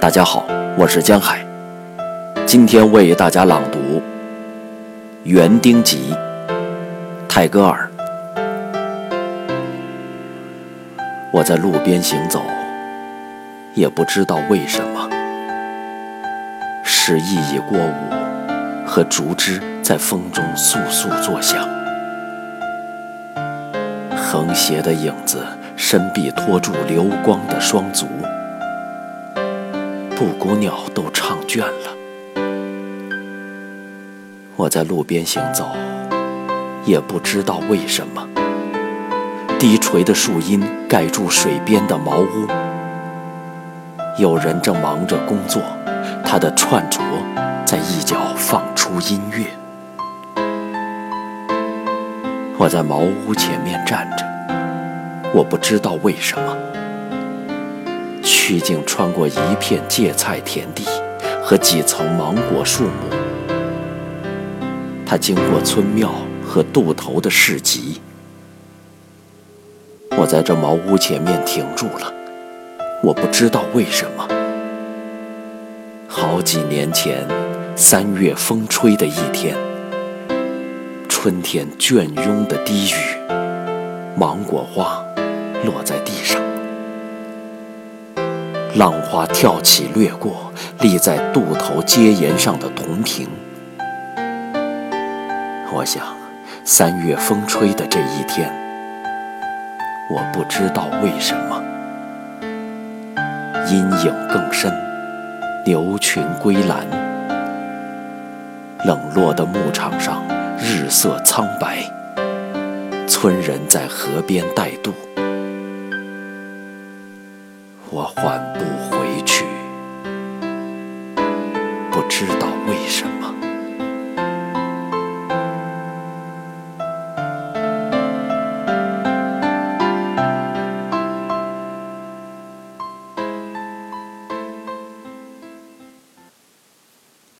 大家好，我是江海，今天为大家朗读《园丁集》泰戈尔。我在路边行走，也不知道为什么，是熠熠过午和竹枝在风中簌簌作响，横斜的影子，伸臂托住流光的双足。布谷鸟都唱倦了，我在路边行走，也不知道为什么。低垂的树荫盖住水边的茅屋，有人正忙着工作，他的串着在一角放出音乐。我在茅屋前面站着，我不知道为什么。曲径穿过一片芥菜田地和几层芒果树木，它经过村庙和渡头的市集。我在这茅屋前面停住了，我不知道为什么。好几年前，三月风吹的一天，春天倦慵的低语，芒果花落在地上。浪花跳起，掠过立在渡头阶沿上的铜瓶。我想，三月风吹的这一天，我不知道为什么，阴影更深，牛群归栏，冷落的牧场上日色苍白，村人在河边待渡。我换不回去，不知道。